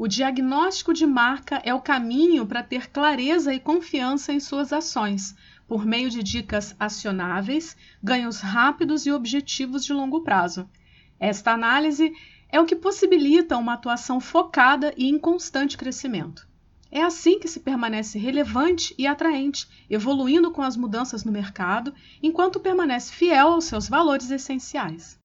O diagnóstico de marca é o caminho para ter clareza e confiança em suas ações, por meio de dicas acionáveis, ganhos rápidos e objetivos de longo prazo. Esta análise é o que possibilita uma atuação focada e em constante crescimento. É assim que se permanece relevante e atraente, evoluindo com as mudanças no mercado, enquanto permanece fiel aos seus valores essenciais.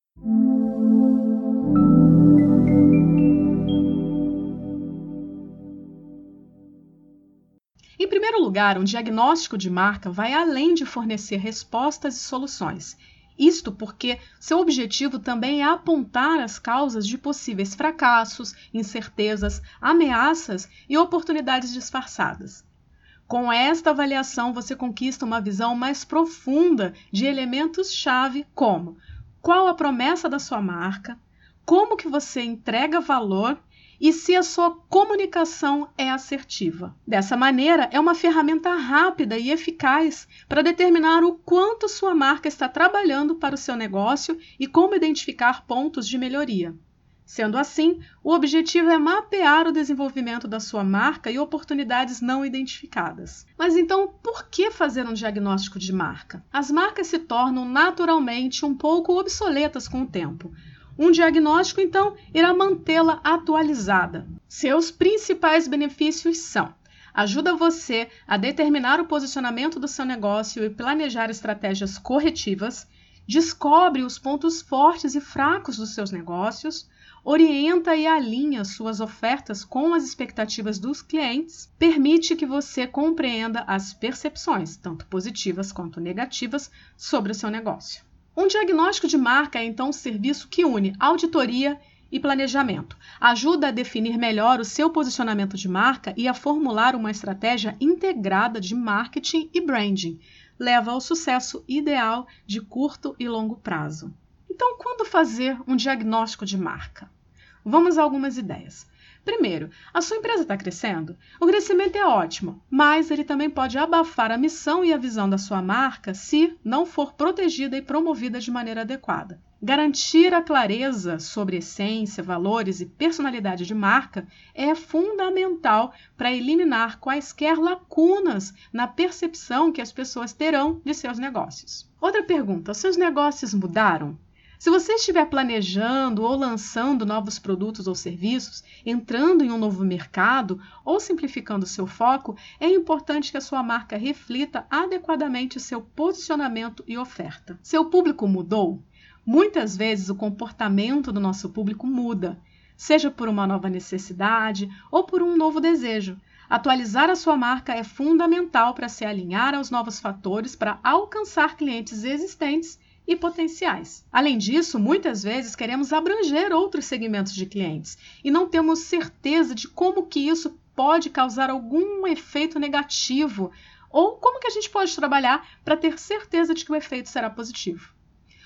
Em primeiro lugar, um diagnóstico de marca vai além de fornecer respostas e soluções. Isto porque seu objetivo também é apontar as causas de possíveis fracassos, incertezas, ameaças e oportunidades disfarçadas. Com esta avaliação, você conquista uma visão mais profunda de elementos-chave como qual a promessa da sua marca, como que você entrega valor e se a sua comunicação é assertiva. Dessa maneira, é uma ferramenta rápida e eficaz para determinar o quanto sua marca está trabalhando para o seu negócio e como identificar pontos de melhoria. Sendo assim, o objetivo é mapear o desenvolvimento da sua marca e oportunidades não identificadas. Mas então, por que fazer um diagnóstico de marca? As marcas se tornam naturalmente um pouco obsoletas com o tempo um diagnóstico, então, irá mantê-la atualizada. Seus principais benefícios são: ajuda você a determinar o posicionamento do seu negócio e planejar estratégias corretivas, descobre os pontos fortes e fracos dos seus negócios, orienta e alinha suas ofertas com as expectativas dos clientes, permite que você compreenda as percepções, tanto positivas quanto negativas, sobre o seu negócio. Um diagnóstico de marca é então um serviço que une auditoria e planejamento. Ajuda a definir melhor o seu posicionamento de marca e a formular uma estratégia integrada de marketing e branding. Leva ao sucesso ideal de curto e longo prazo. Então, quando fazer um diagnóstico de marca? Vamos a algumas ideias. Primeiro, a sua empresa está crescendo? O crescimento é ótimo, mas ele também pode abafar a missão e a visão da sua marca se não for protegida e promovida de maneira adequada. Garantir a clareza sobre essência, valores e personalidade de marca é fundamental para eliminar quaisquer lacunas na percepção que as pessoas terão de seus negócios. Outra pergunta: seus negócios mudaram? Se você estiver planejando ou lançando novos produtos ou serviços, entrando em um novo mercado ou simplificando seu foco, é importante que a sua marca reflita adequadamente seu posicionamento e oferta. Seu público mudou? Muitas vezes o comportamento do nosso público muda, seja por uma nova necessidade ou por um novo desejo. Atualizar a sua marca é fundamental para se alinhar aos novos fatores para alcançar clientes existentes e potenciais. Além disso, muitas vezes queremos abranger outros segmentos de clientes e não temos certeza de como que isso pode causar algum efeito negativo ou como que a gente pode trabalhar para ter certeza de que o efeito será positivo.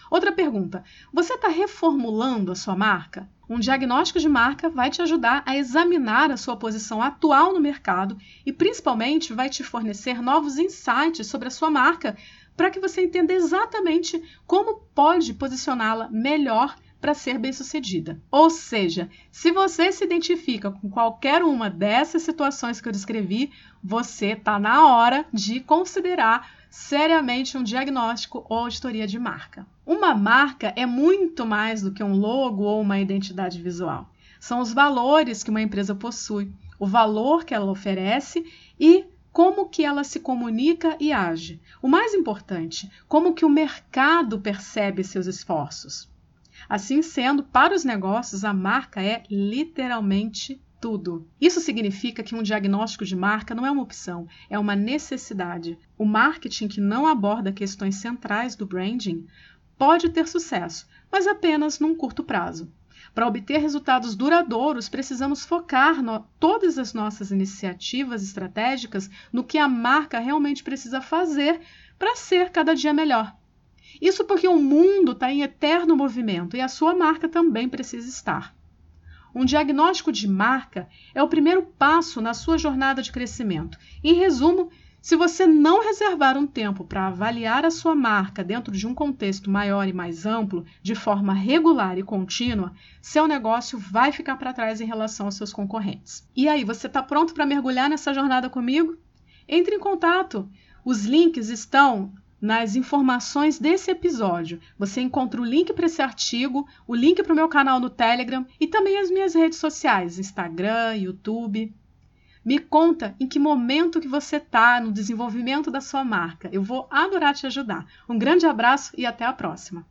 Outra pergunta: você está reformulando a sua marca? Um diagnóstico de marca vai te ajudar a examinar a sua posição atual no mercado e, principalmente, vai te fornecer novos insights sobre a sua marca para que você entenda exatamente como pode posicioná-la melhor para ser bem-sucedida. Ou seja, se você se identifica com qualquer uma dessas situações que eu descrevi, você está na hora de considerar seriamente um diagnóstico ou auditoria de marca. Uma marca é muito mais do que um logo ou uma identidade visual. São os valores que uma empresa possui, o valor que ela oferece e como que ela se comunica e age. O mais importante, como que o mercado percebe seus esforços. Assim sendo, para os negócios, a marca é literalmente tudo. Isso significa que um diagnóstico de marca não é uma opção, é uma necessidade. O marketing que não aborda questões centrais do branding pode ter sucesso, mas apenas num curto prazo. Para obter resultados duradouros, precisamos focar no, todas as nossas iniciativas estratégicas no que a marca realmente precisa fazer para ser cada dia melhor. Isso porque o mundo está em eterno movimento e a sua marca também precisa estar. Um diagnóstico de marca é o primeiro passo na sua jornada de crescimento. Em resumo, Se você não reservar um tempo para avaliar a sua marca dentro de um contexto maior e mais amplo, de forma regular e contínua, seu negócio vai ficar para trás em relação aos seus concorrentes. E aí, você está pronto para mergulhar nessa jornada comigo? Entre em contato. Os links estão nas informações desse episódio. Você encontra o link para esse artigo, o link para o meu canal no Telegram e também as minhas redes sociais, Instagram, YouTube. Me conta em que momento que você está no desenvolvimento da sua marca. Eu vou adorar te ajudar. Um grande abraço e até a próxima.